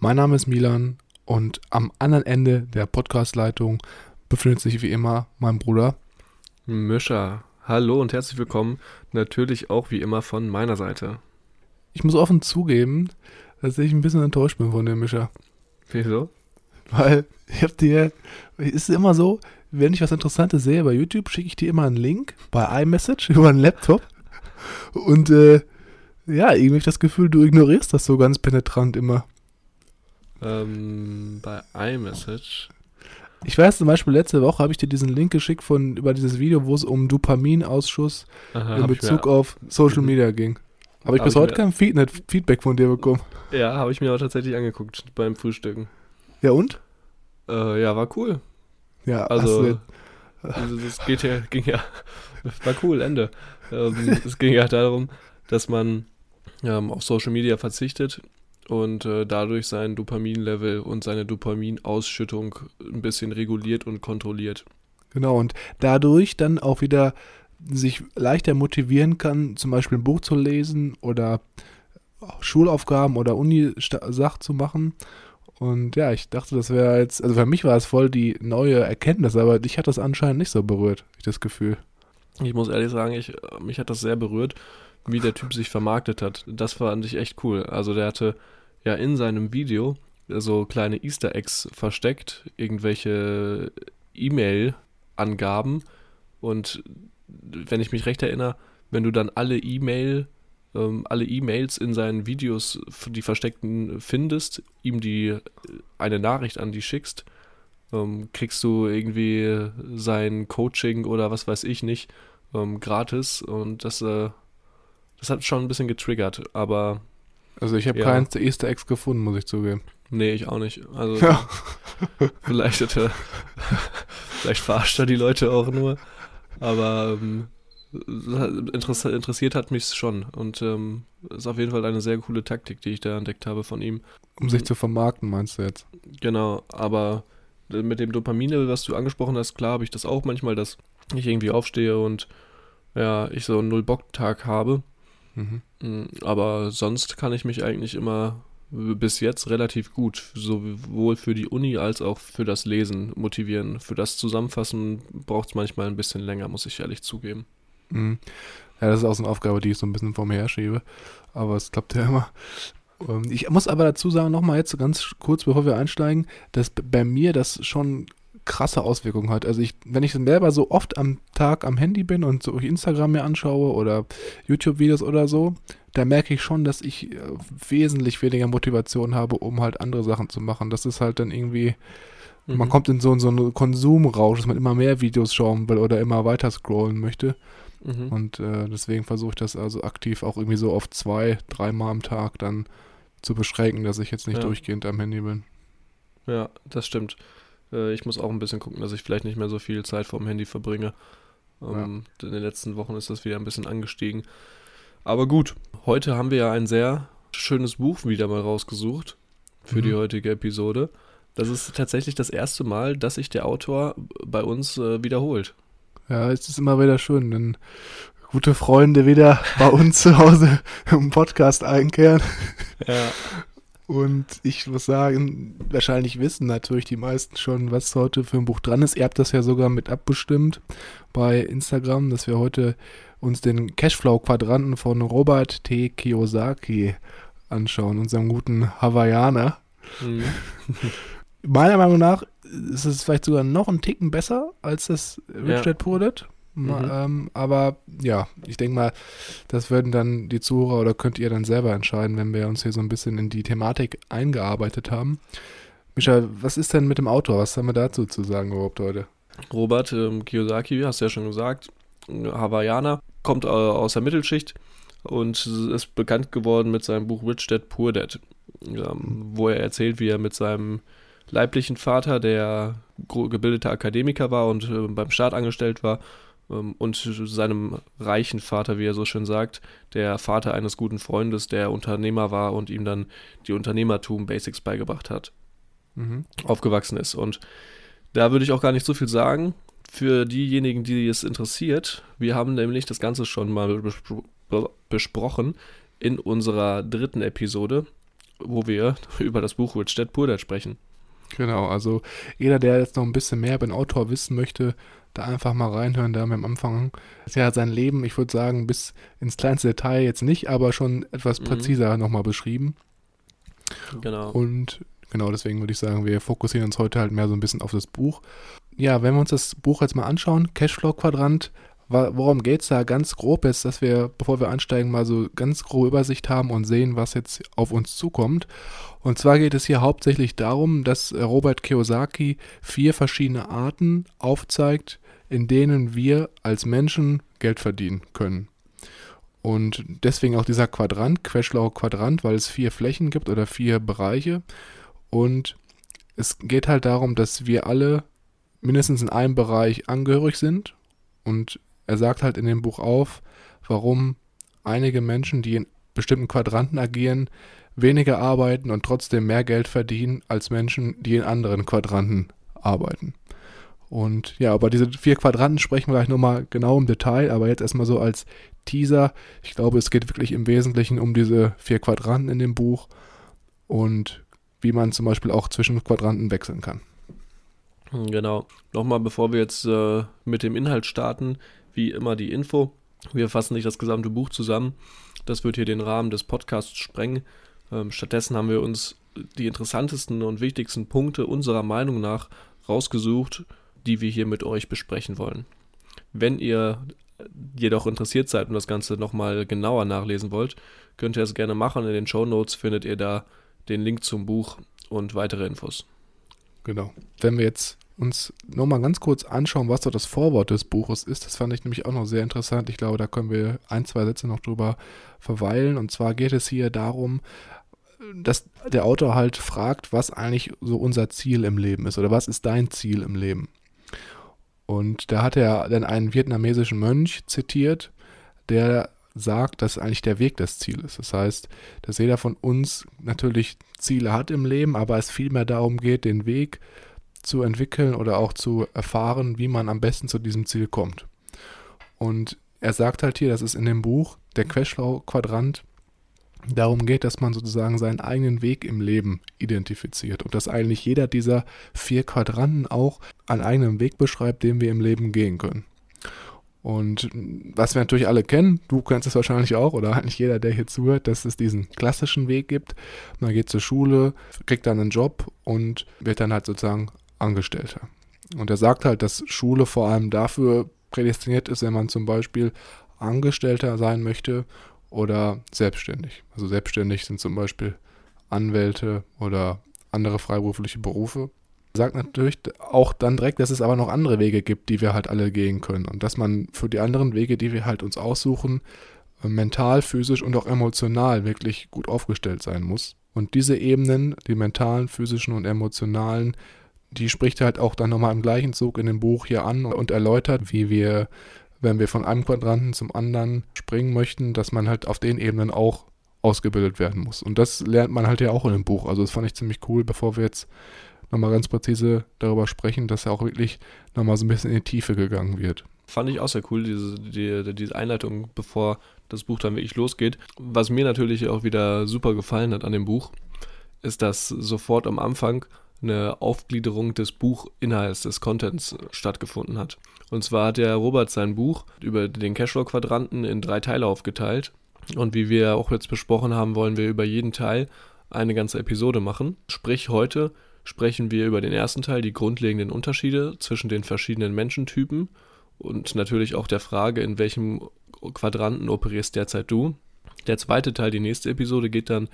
Mein Name ist Milan und am anderen Ende der Podcastleitung befindet sich wie immer mein Bruder Mischa. Hallo und herzlich willkommen. Natürlich auch wie immer von meiner Seite. Ich muss offen zugeben, dass ich ein bisschen enttäuscht bin von dem Mischa. Wieso? Weil ich hab dir, es ist immer so, wenn ich was Interessantes sehe bei YouTube, schicke ich dir immer einen Link bei iMessage über einen Laptop und äh, ja, irgendwie habe ich das Gefühl, du ignorierst das so ganz penetrant immer. Ähm, bei iMessage. Ich weiß zum Beispiel, letzte Woche habe ich dir diesen Link geschickt von über dieses Video, wo es um Dopaminausschuss Aha, in Bezug auf Social Mhm. Media ging. Aber ich Hab bis ich heute kein Feedback von dir bekommen. Ja, habe ich mir auch tatsächlich angeguckt beim Frühstücken. Ja und? Äh, ja, war cool. Ja, Also, also das geht ja, ging ja, war cool, Ende. Ähm, es ging ja darum, dass man ähm, auf Social Media verzichtet und äh, dadurch sein Dopaminlevel und seine Dopaminausschüttung ein bisschen reguliert und kontrolliert. Genau, und dadurch dann auch wieder sich leichter motivieren kann, zum Beispiel ein Buch zu lesen oder Schulaufgaben oder Uni-Sachen zu machen. Und ja, ich dachte, das wäre jetzt, also für mich war es voll die neue Erkenntnis, aber dich hat das anscheinend nicht so berührt, ich das Gefühl. Ich muss ehrlich sagen, ich, mich hat das sehr berührt, wie der Typ sich vermarktet hat. Das fand ich echt cool. Also der hatte ja in seinem Video so kleine Easter Eggs versteckt, irgendwelche E-Mail-Angaben. Und wenn ich mich recht erinnere, wenn du dann alle E-Mail, ähm, alle E-Mails in seinen Videos, die versteckten, findest, ihm die äh, eine Nachricht an die schickst, ähm, kriegst du irgendwie sein Coaching oder was weiß ich nicht ähm, gratis. Und das, äh, das hat schon ein bisschen getriggert, aber Also ich habe Ja. keins der Easter Eggs gefunden, muss ich zugeben. nee, ich auch nicht. Also Ja. vielleicht hat er, vielleicht verarscht er die Leute auch nur, aber ähm, interess interessiert hat mich schon und ähm, ist auf jeden Fall eine sehr coole Taktik, die ich da entdeckt habe von ihm. Um sich zu vermarkten, meinst du jetzt? Genau, aber mit dem Dopaminlevel, was du angesprochen hast, klar habe ich das auch manchmal, dass ich irgendwie aufstehe und ja, ich so einen Null-Bock-Tag habe. Mhm. Mm, Aber sonst kann ich mich eigentlich immer bis jetzt relativ gut, sowohl für die Uni als auch für das Lesen motivieren. Für das Zusammenfassen braucht es manchmal ein bisschen länger, muss ich ehrlich zugeben. Mhm. Ja, das ist auch so eine Aufgabe, die ich so ein bisschen vor mir herschiebe. Aber es klappt ja immer. Ähm, Ich muss aber dazu sagen, nochmal jetzt ganz kurz, bevor wir einsteigen, dass bei mir das schon krasse Auswirkungen hat. Also ich, wenn ich selber so oft am Tag am Handy bin und so Instagram mir anschaue oder YouTube-Videos oder so, da merke ich schon, dass ich äh, wesentlich weniger Motivation habe, um halt andere Sachen zu machen. Das ist halt dann irgendwie, man Mhm. kommt in so, so einen Konsumrausch, dass man immer mehr Videos schauen will oder immer weiter scrollen möchte. Mhm. Und äh, deswegen versuche ich das also aktiv auch irgendwie so auf zwei, dreimal am Tag dann zu beschränken, dass ich jetzt nicht Ja. durchgehend am Handy bin. Ja, das stimmt. Äh, Ich muss auch ein bisschen gucken, dass ich vielleicht nicht mehr so viel Zeit vorm Handy verbringe. Ähm, In den letzten Wochen ist das wieder ein bisschen angestiegen. Aber gut, heute haben wir ja ein sehr schönes Buch wieder mal rausgesucht für die Mhm. heutige Episode. Das ist tatsächlich das erste Mal, dass sich der Autor bei uns äh, wiederholt. Ja, es ist immer wieder schön, wenn gute Freunde wieder bei uns zu Hause im Podcast einkehren. Ja. Und ich muss sagen, wahrscheinlich wissen natürlich die meisten schon, was heute für ein Buch dran ist. Ihr habt das ja sogar mit abbestimmt bei Instagram, dass wir heute uns den Cashflow-Quadranten von Robert T. Kiyosaki anschauen, unserem guten Hawaiianer. Mhm. Meiner Meinung nach ist es vielleicht sogar noch ein Ticken besser als das Rich Ja. Dad Poor Dad. Ma- Mhm. Ähm, aber ja, ich denke mal, das würden dann die Zuhörer oder könnt ihr dann selber entscheiden, wenn wir uns hier so ein bisschen in die Thematik eingearbeitet haben. Micha, was ist denn mit dem Autor? Was haben wir dazu zu sagen überhaupt heute? Robert ähm, Kiyosaki, hast du ja schon gesagt, Hawaiianer, kommt äh, aus der Mittelschicht und ist bekannt geworden mit seinem Buch Rich Dad Poor Dad, ähm, wo er erzählt, wie er mit seinem leiblichen Vater, der gebildeter Akademiker war und äh, beim Staat angestellt war, und seinem reichen Vater, wie er so schön sagt, der Vater eines guten Freundes, der Unternehmer war und ihm dann die Unternehmertum-Basics beigebracht hat Mhm. aufgewachsen ist. Und da würde ich auch gar nicht so viel sagen. Für diejenigen, die es interessiert, wir haben nämlich das Ganze schon mal bespro be- besprochen in unserer dritten Episode, wo wir über das Buch Rich Dad Poor Dad sprechen. Genau, also jeder, der jetzt noch ein bisschen mehr über den Autor wissen möchte, da einfach mal reinhören, da haben wir am Anfang ja sein Leben, ich würde sagen, bis ins kleinste Detail jetzt nicht, aber schon etwas Mhm. präziser nochmal beschrieben. Genau. Und genau deswegen würde ich sagen, wir fokussieren uns heute halt mehr so ein bisschen auf das Buch. Ja, wenn wir uns das Buch jetzt mal anschauen, Cashflow-Quadrant, worum geht es da ganz grob jetzt, dass wir, bevor wir einsteigen, mal so ganz grobe Übersicht haben und sehen, was jetzt auf uns zukommt. Und zwar geht es hier hauptsächlich darum, dass Robert Kiyosaki vier verschiedene Arten aufzeigt, in denen wir als Menschen Geld verdienen können. Und deswegen auch dieser Quadrant, Querschlau Quadrant, weil es vier Flächen gibt oder vier Bereiche. Und es geht halt darum, dass wir alle mindestens in einem Bereich angehörig sind. Und er sagt halt in dem Buch auf, warum einige Menschen, die in bestimmten Quadranten agieren, weniger arbeiten und trotzdem mehr Geld verdienen als Menschen, die in anderen Quadranten arbeiten. Und ja, über diese vier Quadranten sprechen wir gleich nochmal genau im Detail, aber jetzt erstmal so als Teaser. Ich glaube, es geht wirklich im Wesentlichen um diese vier Quadranten in dem Buch und wie man zum Beispiel auch zwischen Quadranten wechseln kann. Genau. Nochmal, bevor wir jetzt äh, mit dem Inhalt starten, wie immer die Info. Wir fassen nicht das gesamte Buch zusammen. Das wird hier den Rahmen des Podcasts sprengen. Ähm, stattdessen haben wir uns die interessantesten und wichtigsten Punkte unserer Meinung nach rausgesucht, die wir hier mit euch besprechen wollen. Wenn ihr jedoch interessiert seid und das Ganze nochmal genauer nachlesen wollt, könnt ihr es gerne machen. In den Show Notes findet ihr da den Link zum Buch und weitere Infos. Genau. Wenn wir jetzt uns nochmal ganz kurz anschauen, was so das Vorwort des Buches ist, das fand ich nämlich auch noch sehr interessant. Ich glaube, da können wir ein, zwei Sätze noch drüber verweilen. Und zwar geht es hier darum, dass der Autor halt fragt, was eigentlich so unser Ziel im Leben ist oder was ist dein Ziel im Leben. Und da hat er dann einen vietnamesischen Mönch zitiert, der sagt, dass eigentlich der Weg das Ziel ist. Das heißt, dass jeder von uns natürlich Ziele hat im Leben, aber es vielmehr darum geht, den Weg zu entwickeln oder auch zu erfahren, wie man am besten zu diesem Ziel kommt. Und er sagt halt hier, das ist in dem Buch, der Querschlau-Quadrant, darum geht, dass man sozusagen seinen eigenen Weg im Leben identifiziert und dass eigentlich jeder dieser vier Quadranten auch einen eigenen Weg beschreibt, den wir im Leben gehen können. Und was wir natürlich alle kennen, du kennst es wahrscheinlich auch, oder eigentlich jeder, der hier zuhört, dass es diesen klassischen Weg gibt. Man geht zur Schule, kriegt dann einen Job und wird dann halt sozusagen Angestellter. Und er sagt halt, dass Schule vor allem dafür prädestiniert ist, wenn man zum Beispiel Angestellter sein möchte oder selbstständig. Also selbstständig sind zum Beispiel Anwälte oder andere freiberufliche Berufe. Sagt natürlich auch dann direkt, dass es aber noch andere Wege gibt, die wir halt alle gehen können. Und dass man für die anderen Wege, die wir halt uns aussuchen, äh, mental, physisch und auch emotional wirklich gut aufgestellt sein muss. Und diese Ebenen, die mentalen, physischen und emotionalen, die spricht halt auch dann nochmal im gleichen Zug in dem Buch hier an und erläutert, wie wir, wenn wir von einem Quadranten zum anderen springen möchten, dass man halt auf den Ebenen auch ausgebildet werden muss. Und das lernt man halt ja auch in dem Buch. Also das fand ich ziemlich cool, bevor wir jetzt nochmal ganz präzise darüber sprechen, dass ja auch wirklich nochmal so ein bisschen in die Tiefe gegangen wird. Fand ich auch sehr cool, diese, die, diese Einleitung, bevor das Buch dann wirklich losgeht. Was mir natürlich auch wieder super gefallen hat an dem Buch, ist, dass sofort am Anfang eine Aufgliederung des Buchinhalts, des Contents stattgefunden hat. Und zwar hat der Robert sein Buch über den Cashflow-Quadranten in drei Teile aufgeteilt. Und wie wir auch jetzt besprochen haben, wollen wir über jeden Teil eine ganze Episode machen. Sprich, heute sprechen wir über den ersten Teil, die grundlegenden Unterschiede zwischen den verschiedenen Menschentypen und natürlich auch der Frage, in welchem Quadranten operierst derzeit du. Der zweite Teil, die nächste Episode, geht dann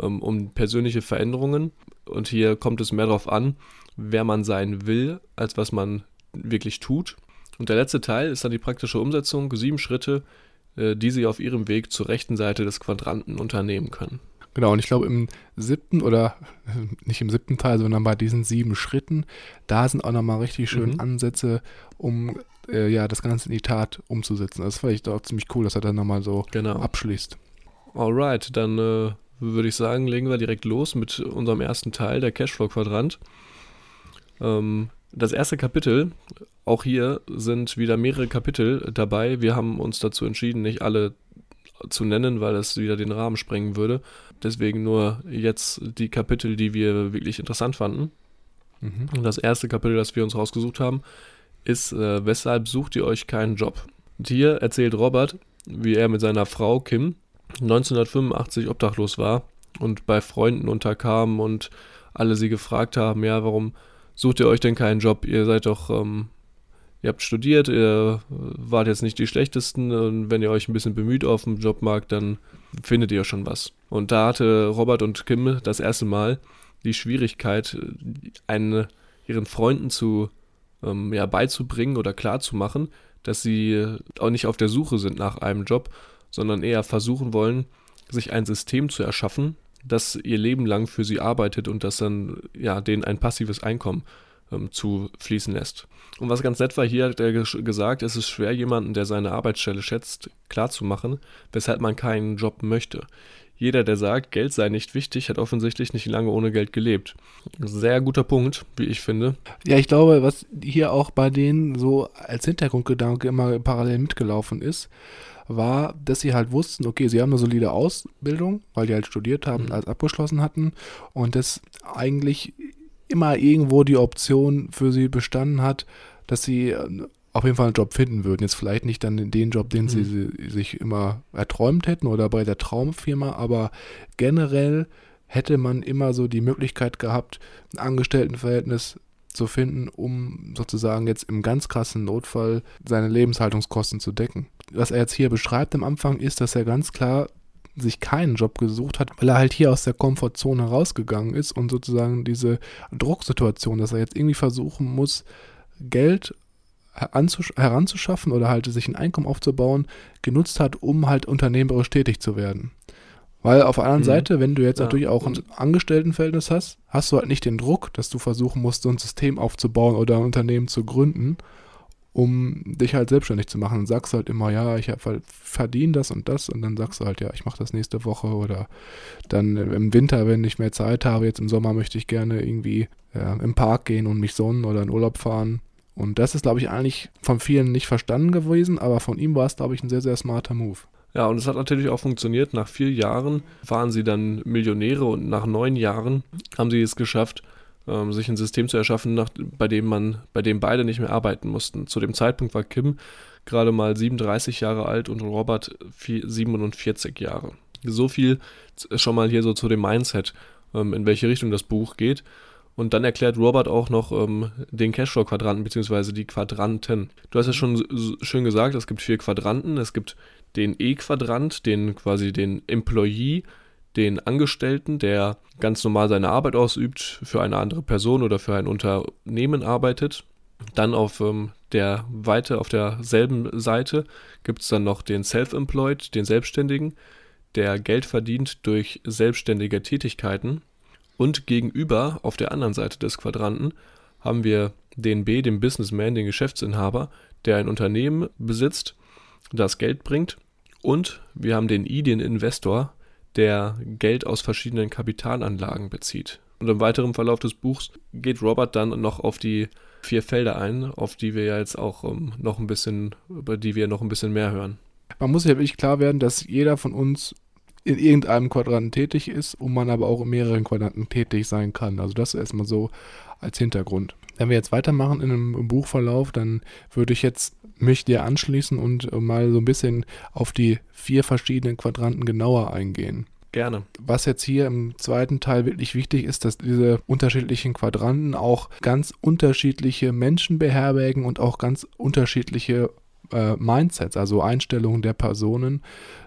ähm, um persönliche Veränderungen und hier kommt es mehr darauf an, wer man sein will, als was man wirklich tut. Und der letzte Teil ist dann die praktische Umsetzung, sieben Schritte, äh, die Sie auf Ihrem Weg zur rechten Seite des Quadranten unternehmen können. Genau, und ich glaube im siebten oder nicht im siebten Teil, sondern bei diesen sieben Schritten, da sind auch nochmal richtig schön mhm. Ansätze, um äh, ja das Ganze in die Tat umzusetzen. Das fand ich doch ziemlich cool, dass er dann nochmal so genau. abschließt. Alright, dann äh, würde ich sagen, legen wir direkt los mit unserem ersten Teil, der Cashflow-Quadrant. Ähm, das erste Kapitel, auch hier sind wieder mehrere Kapitel dabei. Wir haben uns dazu entschieden, nicht alle zu nennen, weil es wieder den Rahmen sprengen würde. Deswegen nur jetzt die Kapitel, die wir wirklich interessant fanden. Mhm. Und das erste Kapitel, das wir uns rausgesucht haben, ist, äh, weshalb sucht ihr euch keinen Job? Und hier erzählt Robert, wie er mit seiner Frau Kim 1985 obdachlos war und bei Freunden unterkam und alle sie gefragt haben, ja, warum sucht ihr euch denn keinen Job? Ihr seid doch ähm, ihr habt studiert, ihr wart jetzt nicht die schlechtesten und wenn ihr euch ein bisschen bemüht auf dem Jobmarkt, dann findet ihr schon was. Und da hatte Robert und Kim das erste Mal die Schwierigkeit, einen, ihren Freunden zu ähm, ja, beizubringen oder klarzumachen, dass sie auch nicht auf der Suche sind nach einem Job, sondern eher versuchen wollen, sich ein System zu erschaffen, das ihr Leben lang für sie arbeitet und das dann ja denen ein passives Einkommen ähm, zu fließen lässt. Und was ganz nett war, hier hat er gesagt, es ist schwer, jemanden, der seine Arbeitsstelle schätzt, klarzumachen, weshalb man keinen Job möchte. Jeder, der sagt, Geld sei nicht wichtig, hat offensichtlich nicht lange ohne Geld gelebt. Sehr guter Punkt, wie ich finde. Ja, ich glaube, was hier auch bei denen so als Hintergrundgedanke immer parallel mitgelaufen ist, war, dass sie halt wussten, okay, sie haben eine solide Ausbildung, weil die halt studiert haben, mhm. als abgeschlossen hatten und das eigentlich immer irgendwo die Option für sie bestanden hat, dass sie äh, auf jeden Fall einen Job finden würden. Jetzt vielleicht nicht dann den Job, den mhm. sie sich immer erträumt hätten oder bei der Traumfirma, aber generell hätte man immer so die Möglichkeit gehabt, ein Angestelltenverhältnis zu finden, um sozusagen jetzt im ganz krassen Notfall seine Lebenshaltungskosten zu decken. Was er jetzt hier beschreibt am Anfang ist, dass er ganz klar sich keinen Job gesucht hat, weil er halt hier aus der Komfortzone rausgegangen ist und sozusagen diese Drucksituation, dass er jetzt irgendwie versuchen muss, Geld heranzuschaffen oder halt sich ein Einkommen aufzubauen, genutzt hat, um halt unternehmerisch tätig zu werden. Weil auf der anderen mhm. Seite, wenn du jetzt ja. natürlich auch ein Angestelltenverhältnis hast, hast du halt nicht den Druck, dass du versuchen musst, so ein System aufzubauen oder ein Unternehmen zu gründen, um dich halt selbstständig zu machen. Dann sagst halt immer, ja, ich verdiene das und das und dann sagst du halt, ja, ich mache das nächste Woche oder dann im Winter, wenn ich mehr Zeit habe, jetzt im Sommer möchte ich gerne irgendwie ja, im Park gehen und mich sonnen oder in Urlaub fahren. Und das ist, glaube ich, eigentlich von vielen nicht verstanden gewesen, aber von ihm war es, glaube ich, ein sehr, sehr smarter Move. Ja, und es hat natürlich auch funktioniert. Nach vier Jahren waren sie dann Millionäre und nach neun Jahren haben sie es geschafft, ähm, sich ein System zu erschaffen, nach, bei dem man, bei dem beide nicht mehr arbeiten mussten. Zu dem Zeitpunkt war Kim gerade mal 37 Jahre alt und Robert 47 Jahre. So viel schon mal hier so zu dem Mindset, ähm, in welche Richtung das Buch geht. Und dann erklärt Robert auch noch ähm, den Cashflow-Quadranten beziehungsweise die Quadranten. Du hast ja schon schön gesagt, es gibt vier Quadranten. Es gibt den E-Quadrant, den quasi den Employee, den Angestellten, der ganz normal seine Arbeit ausübt, für eine andere Person oder für ein Unternehmen arbeitet. Dann auf ähm, der Weite, auf derselben Seite gibt es dann noch den Self-Employed, den Selbstständigen, der Geld verdient durch selbstständige Tätigkeiten. Und gegenüber, auf der anderen Seite des Quadranten, haben wir den B, den Businessman, den Geschäftsinhaber, der ein Unternehmen besitzt, das Geld bringt. Und wir haben den I, den Investor, der Geld aus verschiedenen Kapitalanlagen bezieht. Und im weiteren Verlauf des Buchs geht Robert dann noch auf die vier Felder ein, auf die wir ja jetzt auch ähm, noch ein bisschen, über die wir noch ein bisschen mehr hören. Man muss sich ja wirklich klar werden, dass jeder von uns in irgendeinem Quadranten tätig ist und man aber auch in mehreren Quadranten tätig sein kann. Also das erstmal so als Hintergrund. Wenn wir jetzt weitermachen in einem Buchverlauf, dann würde ich jetzt mich dir anschließen und mal so ein bisschen auf die vier verschiedenen Quadranten genauer eingehen. Gerne. Was jetzt hier im zweiten Teil wirklich wichtig ist, dass diese unterschiedlichen Quadranten auch ganz unterschiedliche Menschen beherbergen und auch ganz unterschiedliche äh, Mindsets, also Einstellungen der Personen,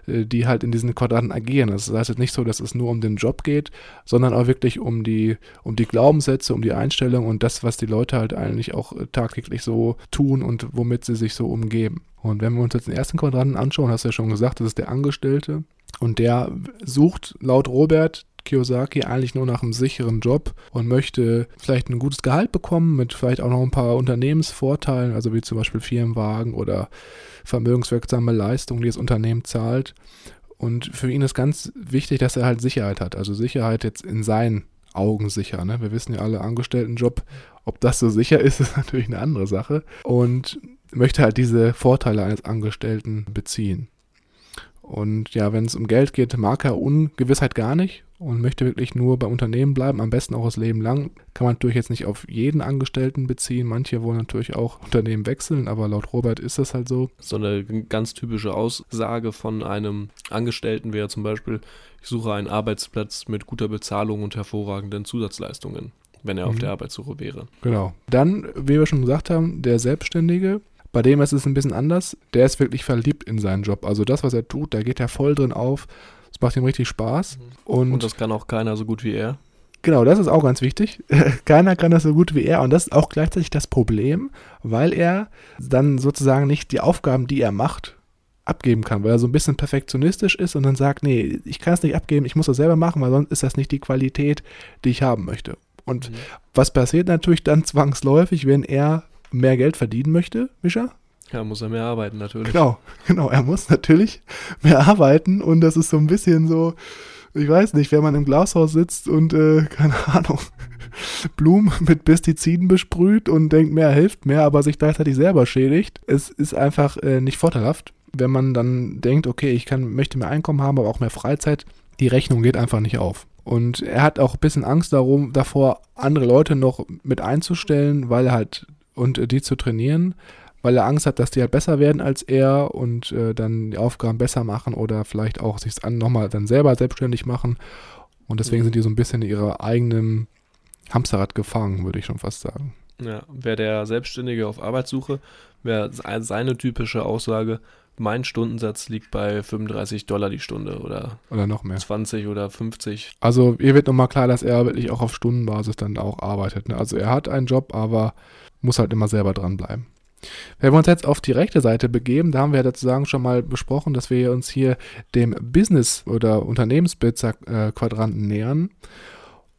äh, die halt in diesen Quadranten agieren. Das heißt jetzt nicht so, dass es nur um den Job geht, sondern auch wirklich um die, um die Glaubenssätze, um die Einstellung und das, was die Leute halt eigentlich auch äh, tagtäglich so tun und womit sie sich so umgeben. Und wenn wir uns jetzt den ersten Quadranten anschauen, hast du ja schon gesagt, das ist der Angestellte. Und der sucht laut Robert Kiyosaki eigentlich nur nach einem sicheren Job und möchte vielleicht ein gutes Gehalt bekommen mit vielleicht auch noch ein paar Unternehmensvorteilen, also wie zum Beispiel Firmenwagen oder vermögenswirksame Leistungen, die das Unternehmen zahlt. Und für ihn ist ganz wichtig, dass er halt Sicherheit hat. Also Sicherheit jetzt in seinen Augen sicher. Ne? Wir wissen ja alle, Angestelltenjob, ob das so sicher ist, ist natürlich eine andere Sache. Und möchte halt diese Vorteile eines Angestellten beziehen. Und ja, wenn es um Geld geht, mag er Ungewissheit gar nicht und möchte wirklich nur beim Unternehmen bleiben, am besten auch das Leben lang. Kann man natürlich jetzt nicht auf jeden Angestellten beziehen. Manche wollen natürlich auch Unternehmen wechseln, aber laut Robert ist das halt so. So eine ganz typische Aussage von einem Angestellten wäre zum Beispiel, ich suche einen Arbeitsplatz mit guter Bezahlung und hervorragenden Zusatzleistungen, wenn er mhm. auf der Arbeitssuche wäre. Genau. Dann, wie wir schon gesagt haben, der Selbstständige bei dem ist es ein bisschen anders. Der ist wirklich verliebt in seinen Job. Also das, was er tut, da geht er voll drin auf. Es macht ihm richtig Spaß. Mhm. Und, und das kann auch keiner so gut wie er. Genau, das ist auch ganz wichtig. Keiner kann das so gut wie er. Und das ist auch gleichzeitig das Problem, weil er dann sozusagen nicht die Aufgaben, die er macht, abgeben kann, weil er so ein bisschen perfektionistisch ist und dann sagt, nee, ich kann es nicht abgeben, ich muss das selber machen, weil sonst ist das nicht die Qualität, die ich haben möchte. Und mhm. was passiert natürlich dann zwangsläufig, wenn er mehr Geld verdienen möchte, Mischa? Ja, muss er mehr arbeiten natürlich. Genau, genau, er muss natürlich mehr arbeiten und das ist so ein bisschen so, ich weiß nicht, wenn man im Glashaus sitzt und, äh, keine Ahnung, Blumen mit Pestiziden besprüht und denkt, mehr hilft mehr, aber sich gleichzeitig selber schädigt. Es ist einfach äh, nicht vorteilhaft, wenn man dann denkt, okay, ich kann, möchte mehr Einkommen haben, aber auch mehr Freizeit. Die Rechnung geht einfach nicht auf. Und er hat auch ein bisschen Angst darum, davor, andere Leute noch mit einzustellen, weil er halt und äh, die zu trainieren, weil er Angst hat, dass die halt besser werden als er und äh, dann die Aufgaben besser machen oder vielleicht auch sich nochmal dann selber selbstständig machen. Und deswegen mhm. sind die so ein bisschen in ihrer eigenen Hamsterrad gefangen, würde ich schon fast sagen. Ja, wäre der Selbstständige auf Arbeitssuche, wäre seine typische Aussage, mein Stundensatz liegt bei 35 Dollar die Stunde oder, oder noch mehr. 20 oder 50. Also ihr wird nochmal klar, dass er wirklich auch auf Stundenbasis dann auch arbeitet. Ne? Also er hat einen Job, aber muss halt immer selber dranbleiben. Wenn wir uns jetzt auf die rechte Seite begeben, da haben wir sozusagen schon mal besprochen, dass wir uns hier dem Business- oder Unternehmensbesitzer-Quadranten nähern.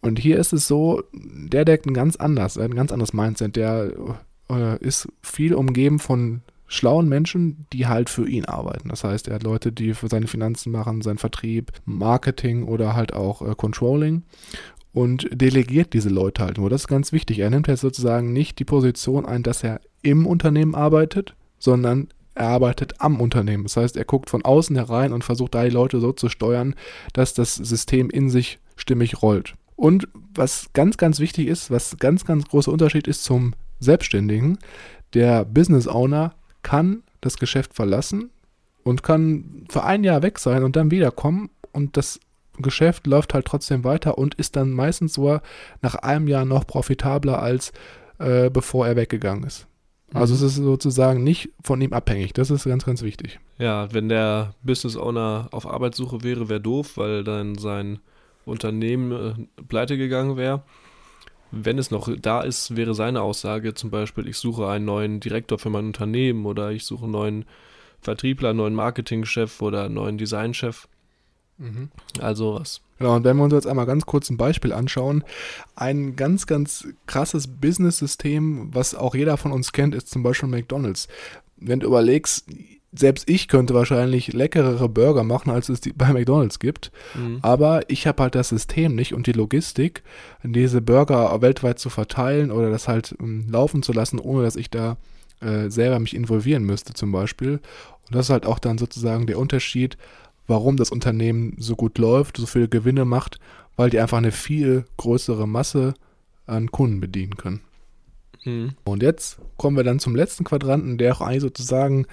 Und hier ist es so, der deckt ein ganz anders, ein ganz anderes Mindset. Der äh, ist viel umgeben von schlauen Menschen, die halt für ihn arbeiten. Das heißt, er hat Leute, die für seine Finanzen machen, seinen Vertrieb, Marketing oder halt auch äh, Controlling und delegiert diese Leute halt nur. Das ist ganz wichtig. Er nimmt jetzt sozusagen nicht die Position ein, dass er im Unternehmen arbeitet, sondern er arbeitet am Unternehmen. Das heißt, er guckt von außen herein und versucht da die Leute so zu steuern, dass das System in sich stimmig rollt. Und was ganz, ganz wichtig ist, was ganz, ganz großer Unterschied ist zum Selbstständigen, der Business Owner kann das Geschäft verlassen und kann für ein Jahr weg sein und dann wiederkommen und das Geschäft läuft halt trotzdem weiter und ist dann meistens sogar nach einem Jahr noch profitabler als äh, bevor er weggegangen ist. Also mhm. es ist sozusagen nicht von ihm abhängig. Das ist ganz, ganz wichtig. Ja, wenn der Business Owner auf Arbeitssuche wäre, wäre doof, weil dann sein Unternehmen äh, pleite gegangen wäre. Wenn es noch da ist, wäre seine Aussage zum Beispiel, ich suche einen neuen Direktor für mein Unternehmen oder ich suche einen neuen Vertriebler, einen neuen Marketingchef oder einen neuen Designchef. Mhm. Also was. Genau, und wenn wir uns jetzt einmal ganz kurz ein Beispiel anschauen, ein ganz, ganz krasses Business-System, was auch jeder von uns kennt, ist zum Beispiel McDonalds. Wenn du überlegst, selbst ich könnte wahrscheinlich leckerere Burger machen, als es die bei McDonalds gibt. Mhm. Aber ich habe halt das System nicht und die Logistik, diese Burger weltweit zu verteilen oder das halt um, laufen zu lassen, ohne dass ich da äh, selber mich involvieren müsste zum Beispiel. Und das ist halt auch dann sozusagen der Unterschied, warum das Unternehmen so gut läuft, so viele Gewinne macht, weil die einfach eine viel größere Masse an Kunden bedienen können. Mhm. Und jetzt kommen wir dann zum letzten Quadranten, der auch eigentlich sozusagen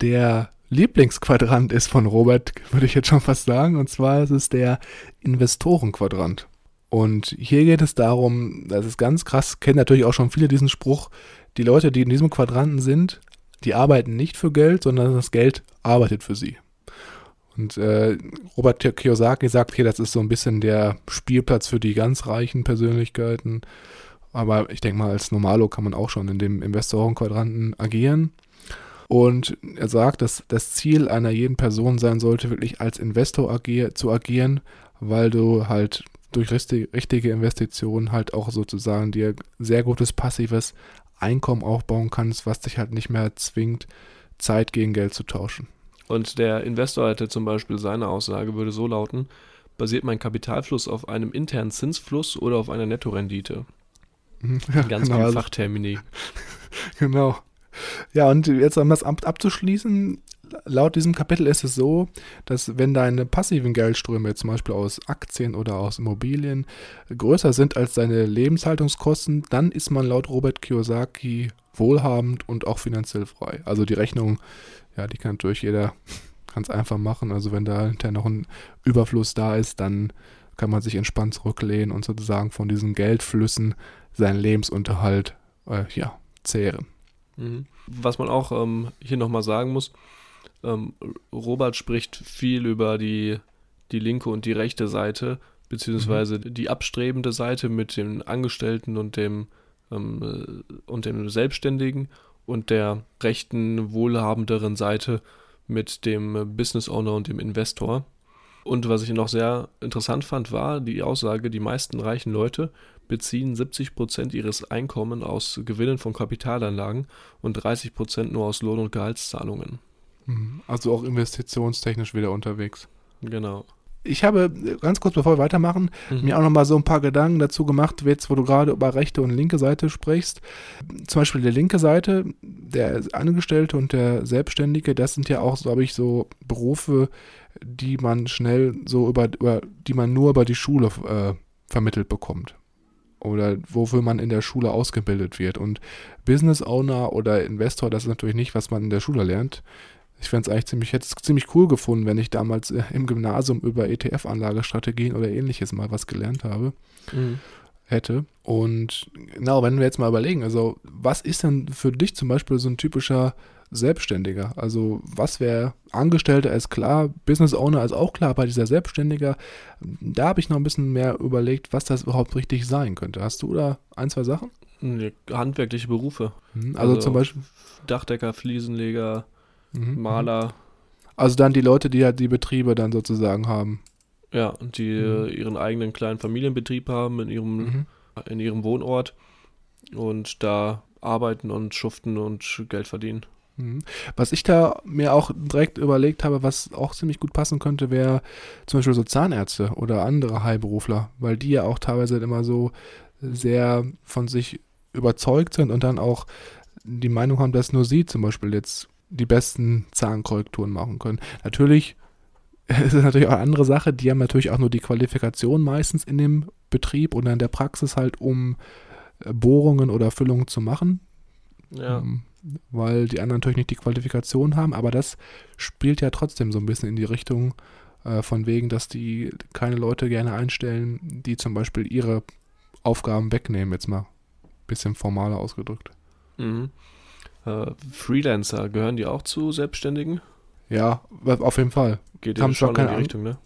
der Lieblingsquadrant ist von Robert, würde ich jetzt schon fast sagen. Und zwar ist es der Investorenquadrant. Und hier geht es darum, das ist ganz krass, kennen natürlich auch schon viele diesen Spruch, die Leute, die in diesem Quadranten sind, die arbeiten nicht für Geld, sondern das Geld arbeitet für sie. Und äh, Robert Kiyosaki sagt hier, das ist so ein bisschen der Spielplatz für die ganz reichen Persönlichkeiten. Aber ich denke mal, als Normalo kann man auch schon in dem Investorenquadranten agieren. Und er sagt, dass das Ziel einer jeden Person sein sollte, wirklich als Investor agier zu agieren, weil du halt durch richtige Investitionen halt auch sozusagen dir sehr gutes passives Einkommen aufbauen kannst, was dich halt nicht mehr zwingt, Zeit gegen Geld zu tauschen. Und der Investor hätte zum Beispiel seine Aussage würde so lauten, basiert mein Kapitalfluss auf einem internen Zinsfluss oder auf einer Nettorendite? Ja, Ganz genau, also Fachtermini. genau. Ja, und jetzt um das abzuschließen, laut diesem Kapitel ist es so, dass wenn deine passiven Geldströme zum Beispiel aus Aktien oder aus Immobilien größer sind als deine Lebenshaltungskosten, dann ist man laut Robert Kiyosaki wohlhabend und auch finanziell frei. Also die Rechnung, ja, die kann natürlich jeder ganz einfach machen. Also wenn da hinterher noch ein Überfluss da ist, dann kann man sich entspannt zurücklehnen und sozusagen von diesen Geldflüssen seinen Lebensunterhalt äh, ja, zehren. Mhm. Was man auch ähm, hier nochmal sagen muss, ähm, Robert spricht viel über die, die linke und die rechte Seite, beziehungsweise mhm. die abstrebende Seite mit den Angestellten und dem, ähm, und dem Selbstständigen und der rechten, wohlhabenderen Seite mit dem Business Owner und dem Investor. Und was ich noch sehr interessant fand, war die Aussage, die meisten reichen Leute beziehen 70% ihres Einkommens aus Gewinnen von Kapitalanlagen und 30% nur aus Lohn- und Gehaltszahlungen. Mhm. Also auch investitionstechnisch wieder unterwegs. Genau. Ich habe ganz kurz bevor wir weitermachen, mhm. mir auch nochmal so ein paar Gedanken dazu gemacht, jetzt wo du gerade über rechte und linke Seite sprichst. Zum Beispiel die linke Seite, der Angestellte und der Selbstständige, das sind ja auch, glaube ich, so Berufe, die man schnell so über, über die man nur über die Schule äh, vermittelt bekommt oder wofür man in der Schule ausgebildet wird. Und Business Owner oder Investor, das ist natürlich nicht, was man in der Schule lernt. Ich fände es eigentlich ziemlich, hätte es ziemlich cool gefunden, wenn ich damals äh, im Gymnasium über ETF-Anlagestrategien oder ähnliches mal was gelernt habe. Mhm. Hätte. Und genau, wenn wir jetzt mal überlegen, also was ist denn für dich zum Beispiel so ein typischer Selbstständiger. Also was wäre Angestellter ist klar, Business Owner ist auch klar, aber dieser Selbstständiger, da habe ich noch ein bisschen mehr überlegt, was das überhaupt richtig sein könnte. Hast du da ein, zwei Sachen? Nee, handwerkliche Berufe. Mhm, also, also, zum Beispiel Dachdecker, Fliesenleger, mhm, mhm. Maler. Also dann die Leute, die halt die Betriebe dann sozusagen haben. Ja, und die mhm. ihren eigenen kleinen Familienbetrieb haben in ihrem, mhm. in ihrem Wohnort und da arbeiten und schuften und Geld verdienen. Mhm. Was ich da mir auch direkt überlegt habe, was auch ziemlich gut passen könnte, wäre zum Beispiel so Zahnärzte oder andere Heilberufler, weil die ja auch teilweise immer so sehr von sich überzeugt sind und dann auch die Meinung haben, dass nur sie zum Beispiel jetzt die besten Zahnkorrekturen machen können. Natürlich ist es natürlich auch eine andere Sache, die haben natürlich auch nur die Qualifikation meistens in dem Betrieb oder in der Praxis halt, um äh, Bohrungen oder Füllungen zu machen. Ja. Ähm, weil die anderen natürlich nicht die Qualifikation haben, aber das spielt ja trotzdem so ein bisschen in die Richtung äh, von wegen, dass die keine Leute gerne einstellen, die zum Beispiel ihre Aufgaben wegnehmen, jetzt mal ein bisschen formaler ausgedrückt. Mhm. Äh, Freelancer, gehören die auch zu Selbstständigen? Ja, auf jeden Fall. Geht haben schon in die Richtung, ne?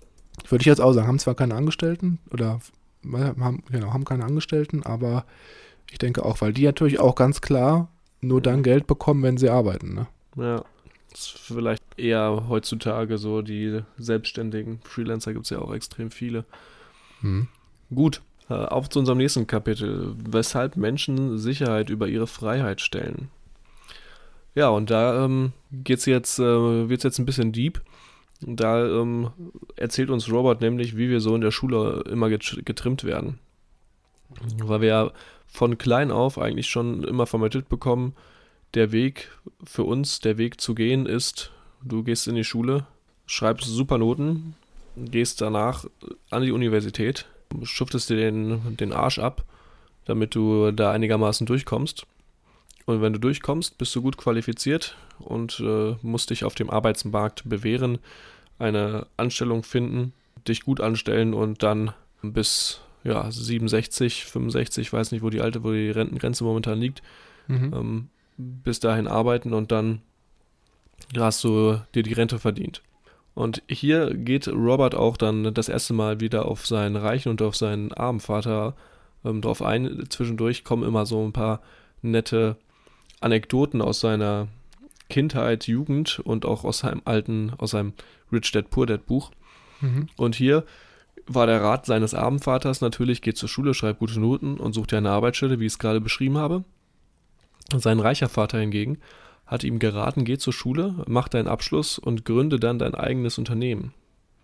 Würde ich jetzt auch sagen, haben zwar keine Angestellten oder haben, genau, haben keine Angestellten, aber ich denke auch, weil die natürlich auch ganz klar nur dann Geld bekommen, wenn sie arbeiten. Ne? Ja, das ist vielleicht eher heutzutage so die selbstständigen Freelancer gibt es ja auch extrem viele. Mhm. Gut, äh, auf zu unserem nächsten Kapitel. Weshalb Menschen Sicherheit über ihre Freiheit stellen. Ja, und da ähm, geht's jetzt, äh, wird es jetzt ein bisschen deep. Da ähm, erzählt uns Robert nämlich, wie wir so in der Schule immer getrimmt werden. Weil wir ja von klein auf eigentlich schon immer vermittelt bekommen, der Weg für uns, der Weg zu gehen ist, du gehst in die Schule, schreibst super Noten, gehst danach an die Universität, schuftest dir den, den Arsch ab, damit du da einigermaßen durchkommst. Und wenn du durchkommst, bist du gut qualifiziert und äh, musst dich auf dem Arbeitsmarkt bewähren, eine Anstellung finden, dich gut anstellen und dann bis ja, 67, 65, weiß nicht, wo die alte, wo die Rentengrenze momentan liegt, mhm. ähm, bis dahin arbeiten und dann hast du dir die Rente verdient. Und hier geht Robert auch dann das erste Mal wieder auf seinen reichen und auf seinen armen Vater ähm, drauf ein. Zwischendurch kommen immer so ein paar nette Anekdoten aus seiner Kindheit, Jugend und auch aus seinem alten, aus seinem Rich Dad Poor Dad Buch. Mhm. Und hier war der Rat seines armen Vaters natürlich, geht zur Schule, schreibt gute Noten und sucht dir eine Arbeitsstelle, wie ich es gerade beschrieben habe. Und sein reicher Vater hingegen hat ihm geraten, geh zur Schule, mach deinen Abschluss und gründe dann dein eigenes Unternehmen.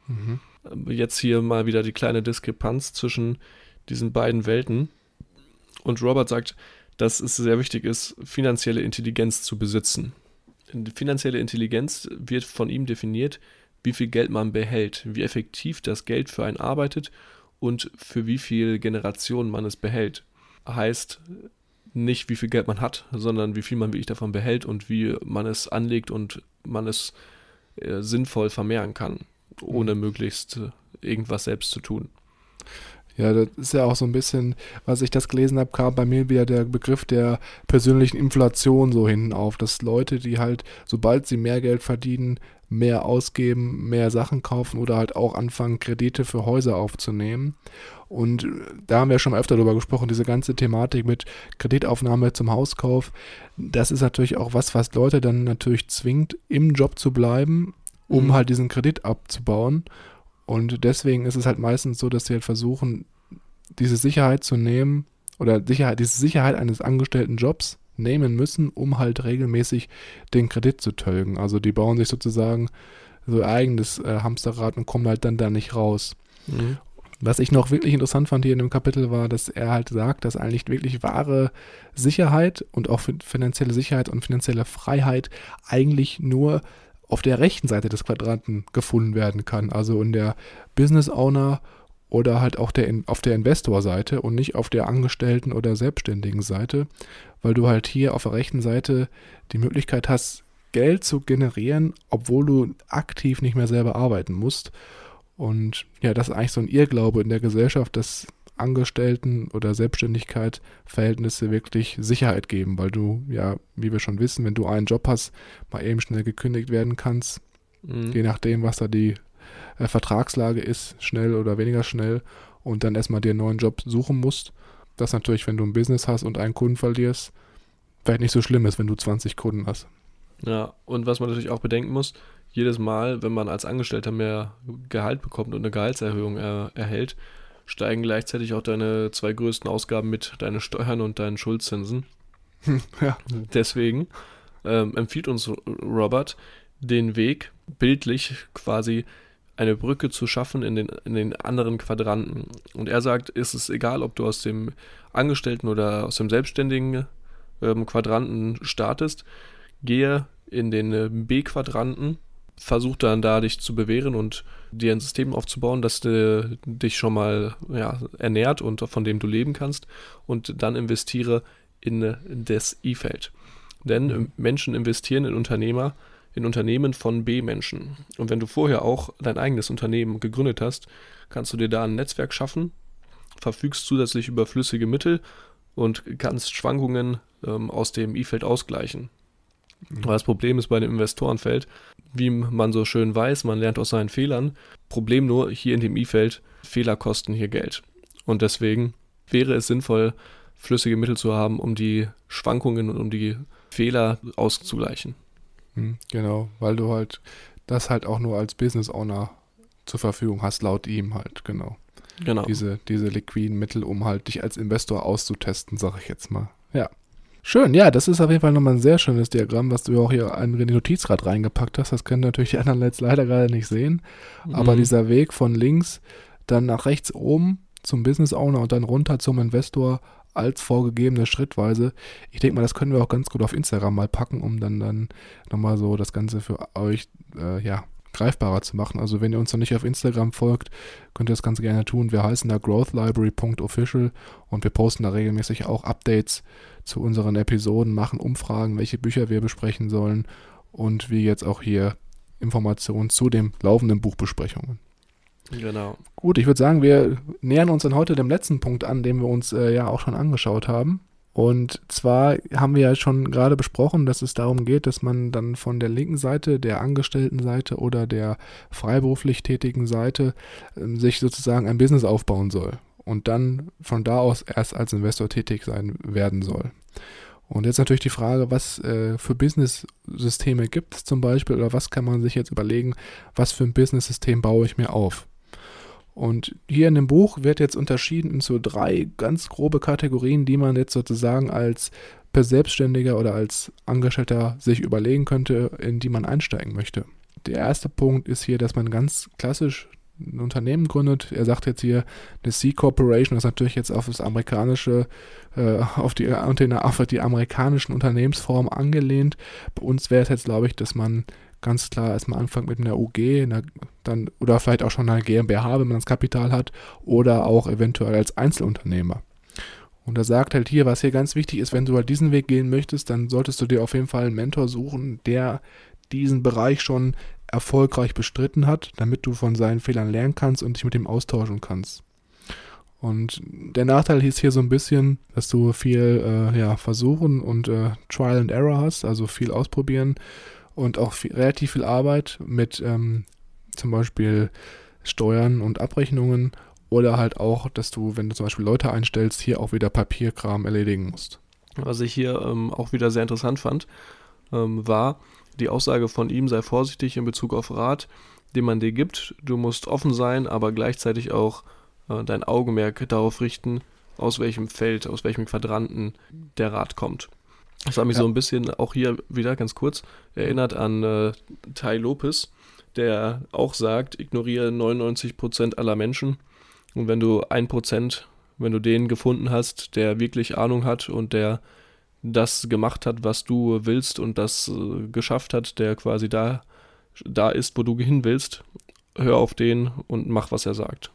Mhm. Jetzt hier mal wieder die kleine Diskrepanz zwischen diesen beiden Welten. Und Robert sagt, dass es sehr wichtig ist, finanzielle Intelligenz zu besitzen. Finanzielle Intelligenz wird von ihm definiert, wie viel Geld man behält, wie effektiv das Geld für einen arbeitet und für wie viele Generationen man es behält. Heißt nicht, wie viel Geld man hat, sondern wie viel man wirklich davon behält und wie man es anlegt und man es äh, sinnvoll vermehren kann, ohne mhm. möglichst irgendwas selbst zu tun. Ja, das ist ja auch so ein bisschen, was ich das gelesen habe, kam bei mir wieder der Begriff der persönlichen Inflation so hinten auf, dass Leute, die halt, sobald sie mehr Geld verdienen, mehr ausgeben, mehr Sachen kaufen oder halt auch anfangen, Kredite für Häuser aufzunehmen. Und da haben wir schon mal öfter darüber gesprochen, diese ganze Thematik mit Kreditaufnahme zum Hauskauf. Das ist natürlich auch was, was Leute dann natürlich zwingt, im Job zu bleiben, um mhm. halt diesen Kredit abzubauen. Und deswegen ist es halt meistens so, dass sie halt versuchen, diese Sicherheit zu nehmen oder Sicherheit, diese Sicherheit eines angestellten Jobs nehmen müssen, um halt regelmäßig den Kredit zu tölgen. Also die bauen sich sozusagen so ein eigenes äh, Hamsterrad und kommen halt dann da nicht raus. Mhm. Was ich noch wirklich interessant fand hier in dem Kapitel war, dass er halt sagt, dass eigentlich wirklich wahre Sicherheit und auch finanzielle Sicherheit und finanzielle Freiheit eigentlich nur auf der rechten Seite des Quadranten gefunden werden kann. Also in der Business Owner oder halt auch der, auf der Investorseite und nicht auf der Angestellten- oder selbstständigen Seite, weil du halt hier auf der rechten Seite die Möglichkeit hast, Geld zu generieren, obwohl du aktiv nicht mehr selber arbeiten musst. Und ja, das ist eigentlich so ein Irrglaube in der Gesellschaft, dass Angestellten- oder Selbstständigkeit Verhältnisse wirklich Sicherheit geben, weil du ja, wie wir schon wissen, wenn du einen Job hast, mal eben schnell gekündigt werden kannst, mhm. je nachdem, was da die äh, Vertragslage ist, schnell oder weniger schnell und dann erstmal dir einen neuen Job suchen musst. Das natürlich, wenn du ein Business hast und einen Kunden verlierst, vielleicht nicht so schlimm ist, wenn du 20 Kunden hast. Ja, und was man natürlich auch bedenken muss, jedes Mal, wenn man als Angestellter mehr Gehalt bekommt und eine Gehaltserhöhung er, erhält, steigen gleichzeitig auch deine zwei größten Ausgaben mit, deine Steuern und deinen Schuldzinsen. ja. Deswegen ähm, empfiehlt uns Robert, den Weg bildlich quasi eine Brücke zu schaffen in den, in den anderen Quadranten. Und er sagt, ist es egal, ob du aus dem Angestellten oder aus dem selbstständigen ähm, Quadranten startest, gehe in den äh, B-Quadranten, versuch dann da dich zu bewähren und dir ein System aufzubauen, das äh, dich schon mal ja, ernährt und von dem du leben kannst und dann investiere in, in das E-Feld. Denn mhm. Menschen investieren in Unternehmer, in Unternehmen von B-Menschen. Und wenn du vorher auch dein eigenes Unternehmen gegründet hast, kannst du dir da ein Netzwerk schaffen, verfügst zusätzlich über flüssige Mittel und kannst Schwankungen ähm, aus dem E-Feld ausgleichen. Mhm. Aber das Problem ist bei dem Investorenfeld, wie man so schön weiß, man lernt aus seinen Fehlern. Problem nur, hier in dem E-Feld, Fehler kosten hier Geld. Und deswegen wäre es sinnvoll, flüssige Mittel zu haben, um die Schwankungen und um die Fehler auszugleichen. Hm, genau, weil du halt das halt auch nur als Business Owner zur Verfügung hast, laut ihm halt, genau. Genau. Diese, diese liquiden Mittel, um halt dich als Investor auszutesten, sag ich jetzt mal. Ja. Schön, ja, das ist auf jeden Fall nochmal ein sehr schönes Diagramm, was du auch hier in den Notizrad reingepackt hast. Das können natürlich die anderen jetzt leider gerade nicht sehen. Mhm. Aber dieser Weg von links dann nach rechts oben zum Business Owner und dann runter zum Investor als vorgegebene Schrittweise. Ich denke mal, das können wir auch ganz gut auf Instagram mal packen, um dann, dann nochmal so das Ganze für euch äh, ja, greifbarer zu machen. Also wenn ihr uns noch nicht auf Instagram folgt, könnt ihr das ganz gerne tun. Wir heißen da growthlibrary.official und wir posten da regelmäßig auch Updates zu unseren Episoden, machen Umfragen, welche Bücher wir besprechen sollen und wie jetzt auch hier Informationen zu den laufenden Buchbesprechungen. Genau. Gut, ich würde sagen, wir nähern uns dann heute dem letzten Punkt an, den wir uns äh, ja auch schon angeschaut haben. Und zwar haben wir ja schon gerade besprochen, dass es darum geht, dass man dann von der linken Seite, der Angestelltenseite oder der freiberuflich tätigen Seite äh, sich sozusagen ein Business aufbauen soll und dann von da aus erst als Investor tätig sein werden soll. Und jetzt natürlich die Frage, was äh, für Business-Systeme gibt es zum Beispiel oder was kann man sich jetzt überlegen, was für ein Business-System baue ich mir auf? Und hier in dem Buch wird jetzt unterschieden in so drei ganz grobe Kategorien, die man jetzt sozusagen als Selbstständiger oder als Angestellter sich überlegen könnte, in die man einsteigen möchte. Der erste Punkt ist hier, dass man ganz klassisch ein Unternehmen gründet. Er sagt jetzt hier, eine C-Corporation ist natürlich jetzt auf das amerikanische, äh, auf, die, auf die amerikanischen Unternehmensformen angelehnt. Bei uns wäre es jetzt, glaube ich, dass man ganz klar erstmal anfangen mit einer UG, einer, dann, oder vielleicht auch schon einer GmbH, wenn man das Kapital hat, oder auch eventuell als Einzelunternehmer. Und er sagt halt hier, was hier ganz wichtig ist, wenn du halt diesen Weg gehen möchtest, dann solltest du dir auf jeden Fall einen Mentor suchen, der diesen Bereich schon erfolgreich bestritten hat, damit du von seinen Fehlern lernen kannst und dich mit ihm austauschen kannst. Und der Nachteil ist hier so ein bisschen, dass du viel äh, ja, versuchen und äh, Trial and Error hast, also viel ausprobieren und auch viel, relativ viel Arbeit mit ähm, zum Beispiel Steuern und Abrechnungen oder halt auch, dass du, wenn du zum Beispiel Leute einstellst, hier auch wieder Papierkram erledigen musst. Was ich hier ähm, auch wieder sehr interessant fand, ähm, war die Aussage von ihm, sei vorsichtig in Bezug auf Rat, den man dir gibt. Du musst offen sein, aber gleichzeitig auch äh, dein Augenmerk darauf richten, aus welchem Feld, aus welchem Quadranten der Rat kommt. Das hat mich ja. so ein bisschen auch hier wieder ganz kurz erinnert an äh, Tai Lopez, der auch sagt, ignoriere 99% aller Menschen und wenn du 1%, wenn du den gefunden hast, der wirklich Ahnung hat und der das gemacht hat, was du willst und das äh, geschafft hat, der quasi da, da ist, wo du hin willst, hör auf den und mach, was er sagt.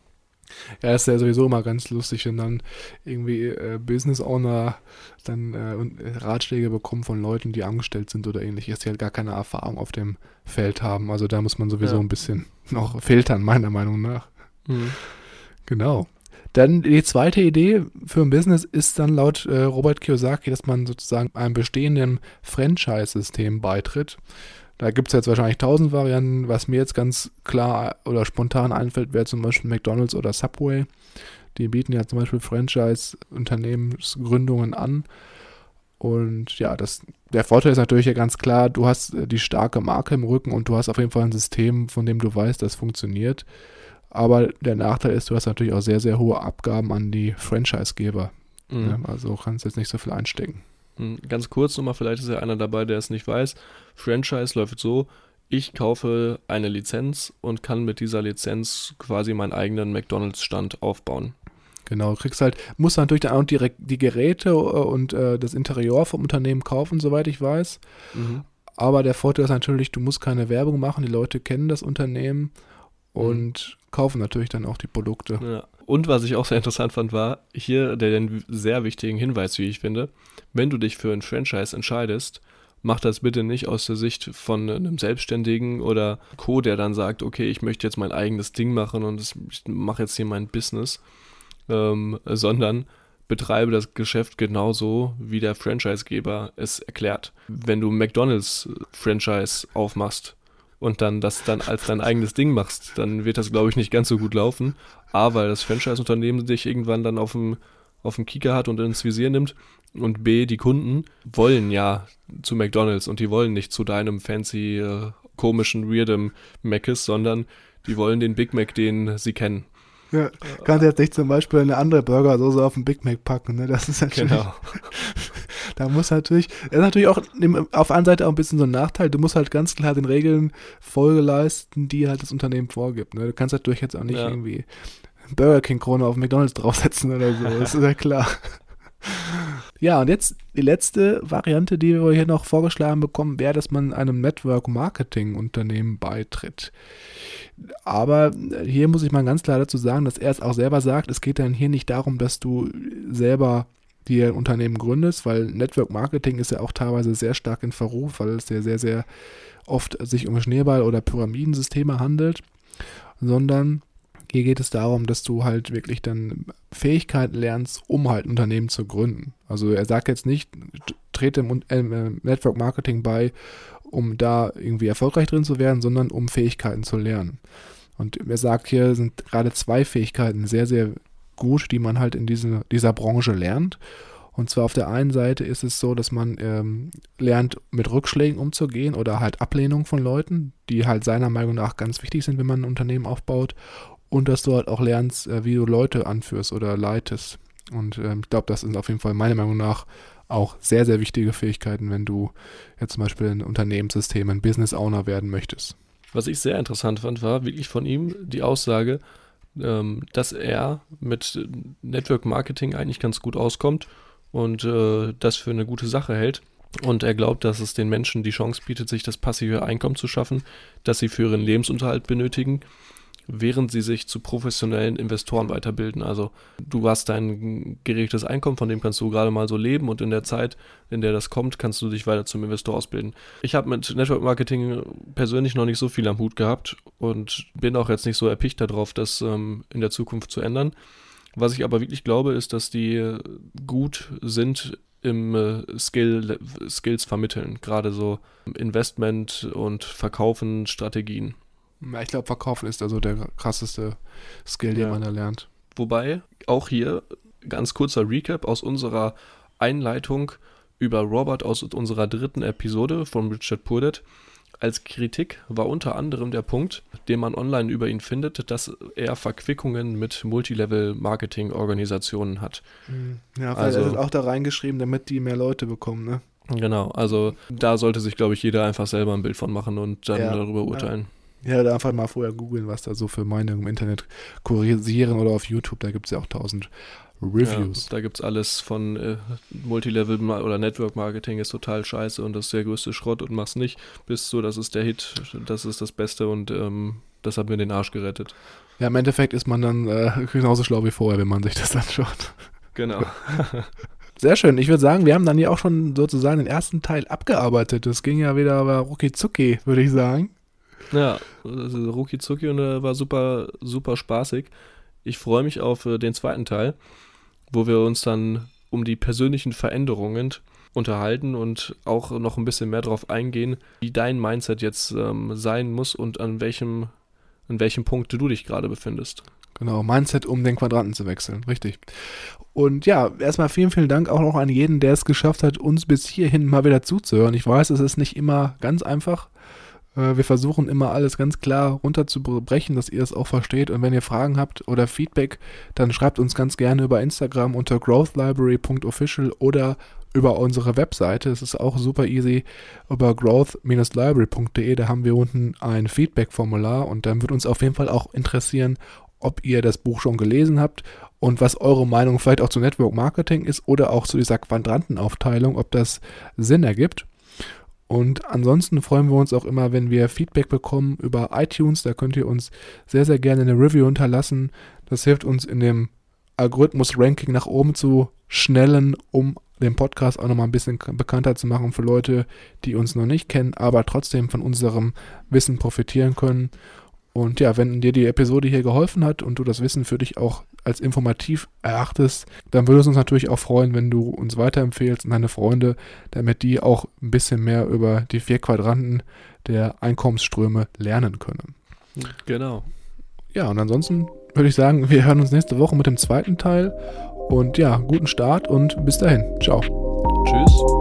Ja, ist ja sowieso immer ganz lustig, wenn dann irgendwie äh, Business Owner dann äh, Ratschläge bekommen von Leuten, die angestellt sind oder ähnliches, die halt gar keine Erfahrung auf dem Feld haben. Also da muss man sowieso ja. ein bisschen noch filtern, meiner Meinung nach. Mhm. Genau. Dann die zweite Idee für ein Business ist dann laut äh, Robert Kiyosaki, dass man sozusagen einem bestehenden Franchise-System beitritt. Da gibt es jetzt wahrscheinlich tausend Varianten. Was mir jetzt ganz klar oder spontan einfällt, wäre zum Beispiel McDonalds oder Subway. Die bieten ja zum Beispiel Franchise-Unternehmensgründungen an. Und ja, das, der Vorteil ist natürlich ja ganz klar, du hast äh, die starke Marke im Rücken und du hast auf jeden Fall ein System, von dem du weißt, das funktioniert. Aber der Nachteil ist, du hast natürlich auch sehr, sehr hohe Abgaben an die Franchise-Geber. Mhm. Also kannst jetzt nicht so viel einstecken. Hm, ganz kurz nochmal, vielleicht ist ja einer dabei, der es nicht weiß. Franchise läuft so, ich kaufe eine Lizenz und kann mit dieser Lizenz quasi meinen eigenen McDonalds-Stand aufbauen. Genau, du kriegst halt, musst natürlich dann auch direkt die Geräte äh, und äh, das Interieur vom Unternehmen kaufen, soweit ich weiß. Mhm. Aber der Vorteil ist natürlich, du musst keine Werbung machen, die Leute kennen das Unternehmen mhm. und mhm. kaufen natürlich dann auch die Produkte. Ja. Und was ich auch sehr interessant fand, war hier der, den sehr wichtigen Hinweis, wie ich finde, wenn du dich für ein Franchise entscheidest, mach das bitte nicht aus der Sicht von einem Selbstständigen oder Co., der dann sagt, okay, ich möchte jetzt mein eigenes Ding machen und ich mache jetzt hier mein Business, ähm, sondern betreibe das Geschäft genauso, wie der Franchisegeber es erklärt. Wenn du McDonald's Franchise aufmachst, und dann das dann als dein eigenes Ding machst, dann wird das, glaube ich, nicht ganz so gut laufen. A, weil das Franchise-Unternehmen dich irgendwann dann auf dem, auf dem Kieker hat und ins Visier nimmt. Und B, die Kunden wollen ja zu McDonalds und die wollen nicht zu deinem fancy, äh, komischen, weirdem Mc's, sondern die wollen den Big Mac, den sie kennen. Ja, kannst jetzt nicht zum Beispiel eine andere Burgersoße auf den Big Mac packen, ne? Das ist natürlich. Genau. da muss natürlich, das ist natürlich auch auf der anderen Seite auch ein bisschen so ein Nachteil. Du musst halt ganz klar den Regeln Folge leisten, die halt das Unternehmen vorgibt. Ne? Du kannst natürlich jetzt auch nicht ja. irgendwie Burger King Krone auf McDonalds draufsetzen oder so. Das ist ja klar. Ja, und jetzt die letzte Variante, die wir hier noch vorgeschlagen bekommen, wäre, dass man einem Network-Marketing-Unternehmen beitritt. Aber hier muss ich mal ganz klar dazu sagen, dass er es auch selber sagt, es geht dann hier nicht darum, dass du selber dir ein Unternehmen gründest, weil Network Marketing ist ja auch teilweise sehr stark in Verruf, weil es ja sehr, sehr oft sich um Schneeball- oder Pyramidensysteme handelt, sondern hier geht es darum, dass du halt wirklich dann Fähigkeiten lernst, um halt ein Unternehmen zu gründen. Also er sagt jetzt nicht, trete im äh, Network Marketing bei, um da irgendwie erfolgreich drin zu werden, sondern um Fähigkeiten zu lernen. Und er sagt hier sind gerade zwei Fähigkeiten sehr, sehr gut, die man halt in diese, dieser Branche lernt. Und zwar auf der einen Seite ist es so, dass man ähm, lernt, mit Rückschlägen umzugehen oder halt Ablehnung von Leuten, die halt seiner Meinung nach ganz wichtig sind, wenn man ein Unternehmen aufbaut. Und dass du halt auch lernst, äh, wie du Leute anführst oder leitest. Und ähm, ich glaube, das sind auf jeden Fall meiner Meinung nach auch sehr, sehr wichtige Fähigkeiten, wenn du jetzt zum Beispiel ein Unternehmenssystem, ein Business Owner werden möchtest. Was ich sehr interessant fand, war wirklich von ihm die Aussage, ähm, dass er mit Network Marketing eigentlich ganz gut auskommt und äh, das für eine gute Sache hält. Und er glaubt, dass es den Menschen die Chance bietet, sich das passive Einkommen zu schaffen, das sie für ihren Lebensunterhalt benötigen während sie sich zu professionellen Investoren weiterbilden. Also du hast dein geregeltes Einkommen, von dem kannst du gerade mal so leben und in der Zeit, in der das kommt, kannst du dich weiter zum Investor ausbilden. Ich habe mit Network Marketing persönlich noch nicht so viel am Hut gehabt und bin auch jetzt nicht so erpicht darauf, das ähm, in der Zukunft zu ändern. Was ich aber wirklich glaube, ist, dass die gut sind im äh, Skill, Skills vermitteln, gerade so Investment und Verkaufen Strategien. Ja, ich glaube, Verkaufen ist also der krasseste Skill, den ja. man da lernt. Wobei, auch hier ganz kurzer Recap aus unserer Einleitung über Robert aus unserer dritten Episode von Richard Purdet. Als Kritik war unter anderem der Punkt, den man online über ihn findet, dass er Verquickungen mit Multilevel-Marketing-Organisationen hat. Hm. Ja, also, er hat auch da reingeschrieben, damit die mehr Leute bekommen, ne? Genau, also da sollte sich, glaube ich, jeder einfach selber ein Bild von machen und dann ja, darüber urteilen. Ja. Ja, da einfach mal vorher googeln, was da so für Meinungen im Internet kursieren oder auf YouTube, da gibt es ja auch tausend Reviews. Ja, da gibt es alles von äh, Multilevel oder Network Marketing ist total scheiße und das ist der größte Schrott und mach's nicht, bis so, das ist der Hit, das ist das Beste und ähm, das hat mir den Arsch gerettet. Ja, im Endeffekt ist man dann äh, genauso schlau wie vorher, wenn man sich das anschaut. Genau. Sehr schön. Ich würde sagen, wir haben dann ja auch schon sozusagen den ersten Teil abgearbeitet. Das ging ja wieder aber rucki zucki, würde ich sagen. Ja, also Ruki Zuki und äh, war super, super spaßig. Ich freue mich auf äh, den zweiten Teil, wo wir uns dann um die persönlichen Veränderungen unterhalten und auch noch ein bisschen mehr darauf eingehen, wie dein Mindset jetzt ähm, sein muss und an welchem, an welchem Punkt du dich gerade befindest. Genau, Mindset, um den Quadranten zu wechseln, richtig. Und ja, erstmal vielen, vielen Dank auch noch an jeden, der es geschafft hat, uns bis hierhin mal wieder zuzuhören. Ich weiß, es ist nicht immer ganz einfach, wir versuchen immer alles ganz klar runterzubrechen, dass ihr es auch versteht. Und wenn ihr Fragen habt oder Feedback, dann schreibt uns ganz gerne über Instagram unter growthlibrary.official oder über unsere Webseite. Es ist auch super easy über growth-library.de. Da haben wir unten ein Feedback-Formular und dann wird uns auf jeden Fall auch interessieren, ob ihr das Buch schon gelesen habt und was eure Meinung vielleicht auch zu Network Marketing ist oder auch zu dieser Quadrantenaufteilung, ob das Sinn ergibt. Und ansonsten freuen wir uns auch immer, wenn wir Feedback bekommen über iTunes. Da könnt ihr uns sehr, sehr gerne eine Review hinterlassen. Das hilft uns in dem Algorithmus-Ranking nach oben zu schnellen, um den Podcast auch nochmal ein bisschen bekannter zu machen für Leute, die uns noch nicht kennen, aber trotzdem von unserem Wissen profitieren können. Und ja, wenn dir die Episode hier geholfen hat und du das Wissen für dich auch als informativ erachtest, dann würde es uns natürlich auch freuen, wenn du uns weiterempfehlst an deine Freunde, damit die auch ein bisschen mehr über die vier Quadranten der Einkommensströme lernen können. Genau. Ja, und ansonsten würde ich sagen, wir hören uns nächste Woche mit dem zweiten Teil. Und ja, guten Start und bis dahin. Ciao. Tschüss.